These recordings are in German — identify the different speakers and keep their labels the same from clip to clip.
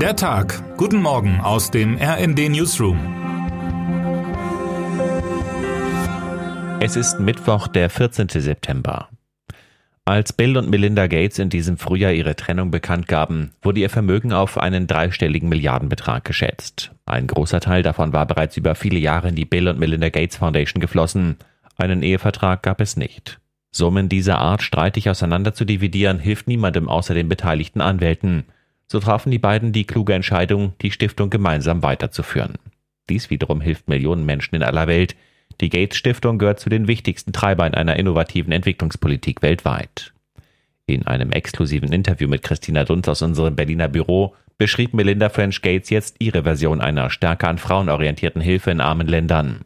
Speaker 1: Der Tag. Guten Morgen aus dem RND Newsroom.
Speaker 2: Es ist Mittwoch, der 14. September. Als Bill und Melinda Gates in diesem Frühjahr ihre Trennung bekannt gaben, wurde ihr Vermögen auf einen dreistelligen Milliardenbetrag geschätzt. Ein großer Teil davon war bereits über viele Jahre in die Bill und Melinda Gates Foundation geflossen. Einen Ehevertrag gab es nicht. Summen dieser Art streitig auseinander zu dividieren, hilft niemandem außer den beteiligten Anwälten. So trafen die beiden die kluge Entscheidung, die Stiftung gemeinsam weiterzuführen. Dies wiederum hilft Millionen Menschen in aller Welt. Die Gates Stiftung gehört zu den wichtigsten Treibern einer innovativen Entwicklungspolitik weltweit. In einem exklusiven Interview mit Christina Dunz aus unserem Berliner Büro beschrieb Melinda French Gates jetzt ihre Version einer stärker an Frauen orientierten Hilfe in armen Ländern.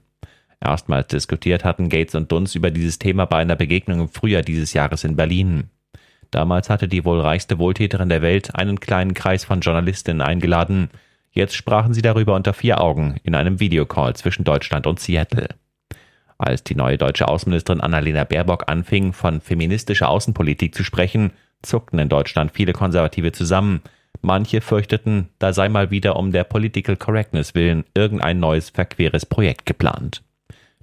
Speaker 2: Erstmals diskutiert hatten Gates und Dunz über dieses Thema bei einer Begegnung im Frühjahr dieses Jahres in Berlin. Damals hatte die wohl reichste Wohltäterin der Welt einen kleinen Kreis von Journalistinnen eingeladen. Jetzt sprachen sie darüber unter vier Augen in einem Videocall zwischen Deutschland und Seattle. Als die neue deutsche Außenministerin Annalena Baerbock anfing, von feministischer Außenpolitik zu sprechen, zuckten in Deutschland viele Konservative zusammen. Manche fürchteten, da sei mal wieder um der Political Correctness willen irgendein neues verqueres Projekt geplant.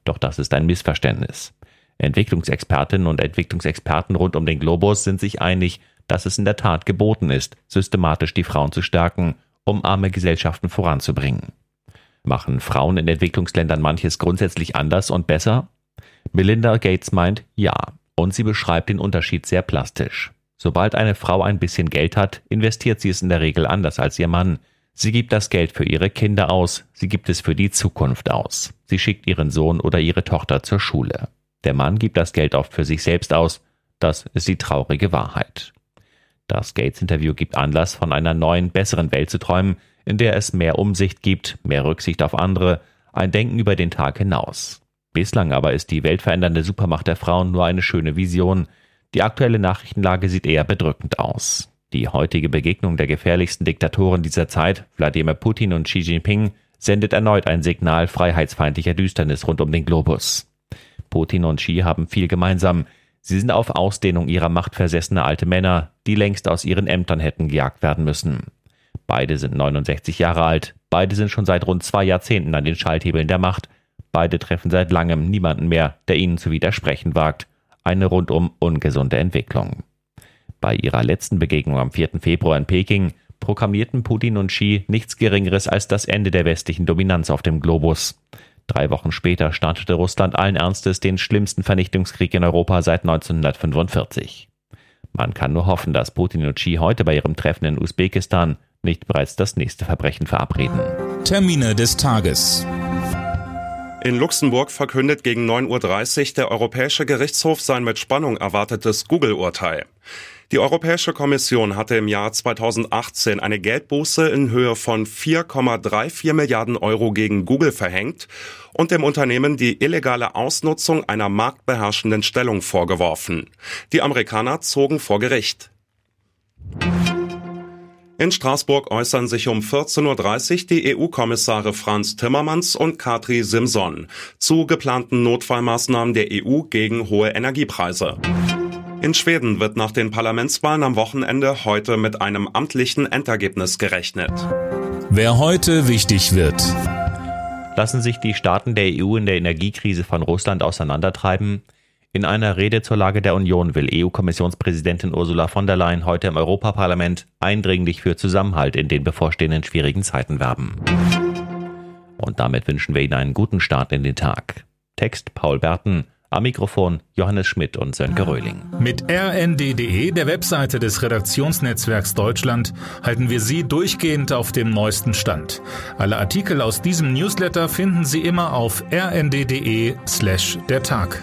Speaker 2: Doch das ist ein Missverständnis. Entwicklungsexpertinnen und Entwicklungsexperten rund um den Globus sind sich einig, dass es in der Tat geboten ist, systematisch die Frauen zu stärken, um arme Gesellschaften voranzubringen. Machen Frauen in Entwicklungsländern manches grundsätzlich anders und besser? Melinda Gates meint ja, und sie beschreibt den Unterschied sehr plastisch. Sobald eine Frau ein bisschen Geld hat, investiert sie es in der Regel anders als ihr Mann. Sie gibt das Geld für ihre Kinder aus, sie gibt es für die Zukunft aus. Sie schickt ihren Sohn oder ihre Tochter zur Schule. Der Mann gibt das Geld oft für sich selbst aus. Das ist die traurige Wahrheit. Das Gates-Interview gibt Anlass, von einer neuen, besseren Welt zu träumen, in der es mehr Umsicht gibt, mehr Rücksicht auf andere, ein Denken über den Tag hinaus. Bislang aber ist die weltverändernde Supermacht der Frauen nur eine schöne Vision. Die aktuelle Nachrichtenlage sieht eher bedrückend aus. Die heutige Begegnung der gefährlichsten Diktatoren dieser Zeit, Wladimir Putin und Xi Jinping, sendet erneut ein Signal freiheitsfeindlicher Düsternis rund um den Globus. Putin und Xi haben viel gemeinsam. Sie sind auf Ausdehnung ihrer Macht versessene alte Männer, die längst aus ihren Ämtern hätten gejagt werden müssen. Beide sind 69 Jahre alt, beide sind schon seit rund zwei Jahrzehnten an den Schalthebeln der Macht, beide treffen seit langem niemanden mehr, der ihnen zu widersprechen wagt. Eine rundum ungesunde Entwicklung. Bei ihrer letzten Begegnung am 4. Februar in Peking proklamierten Putin und Xi nichts Geringeres als das Ende der westlichen Dominanz auf dem Globus. Drei Wochen später startete Russland allen Ernstes den schlimmsten Vernichtungskrieg in Europa seit 1945. Man kann nur hoffen, dass Putin und Xi heute bei ihrem Treffen in Usbekistan nicht bereits das nächste Verbrechen verabreden.
Speaker 1: Termine des Tages.
Speaker 3: In Luxemburg verkündet gegen 9.30 Uhr der Europäische Gerichtshof sein mit Spannung erwartetes Google-Urteil. Die Europäische Kommission hatte im Jahr 2018 eine Geldbuße in Höhe von 4,34 Milliarden Euro gegen Google verhängt und dem Unternehmen die illegale Ausnutzung einer marktbeherrschenden Stellung vorgeworfen. Die Amerikaner zogen vor Gericht. In Straßburg äußern sich um 14.30 Uhr die EU-Kommissare Franz Timmermans und Katri Simson zu geplanten Notfallmaßnahmen der EU gegen hohe Energiepreise. In Schweden wird nach den Parlamentswahlen am Wochenende heute mit einem amtlichen Endergebnis gerechnet.
Speaker 1: Wer heute wichtig wird.
Speaker 2: Lassen sich die Staaten der EU in der Energiekrise von Russland auseinandertreiben? In einer Rede zur Lage der Union will EU-Kommissionspräsidentin Ursula von der Leyen heute im Europaparlament eindringlich für Zusammenhalt in den bevorstehenden schwierigen Zeiten werben. Und damit wünschen wir Ihnen einen guten Start in den Tag. Text Paul Berten, am Mikrofon Johannes Schmidt und Sönke Röhling.
Speaker 1: Mit rnd.de, der Webseite des Redaktionsnetzwerks Deutschland, halten wir Sie durchgehend auf dem neuesten Stand. Alle Artikel aus diesem Newsletter finden Sie immer auf rnd.de slash der Tag.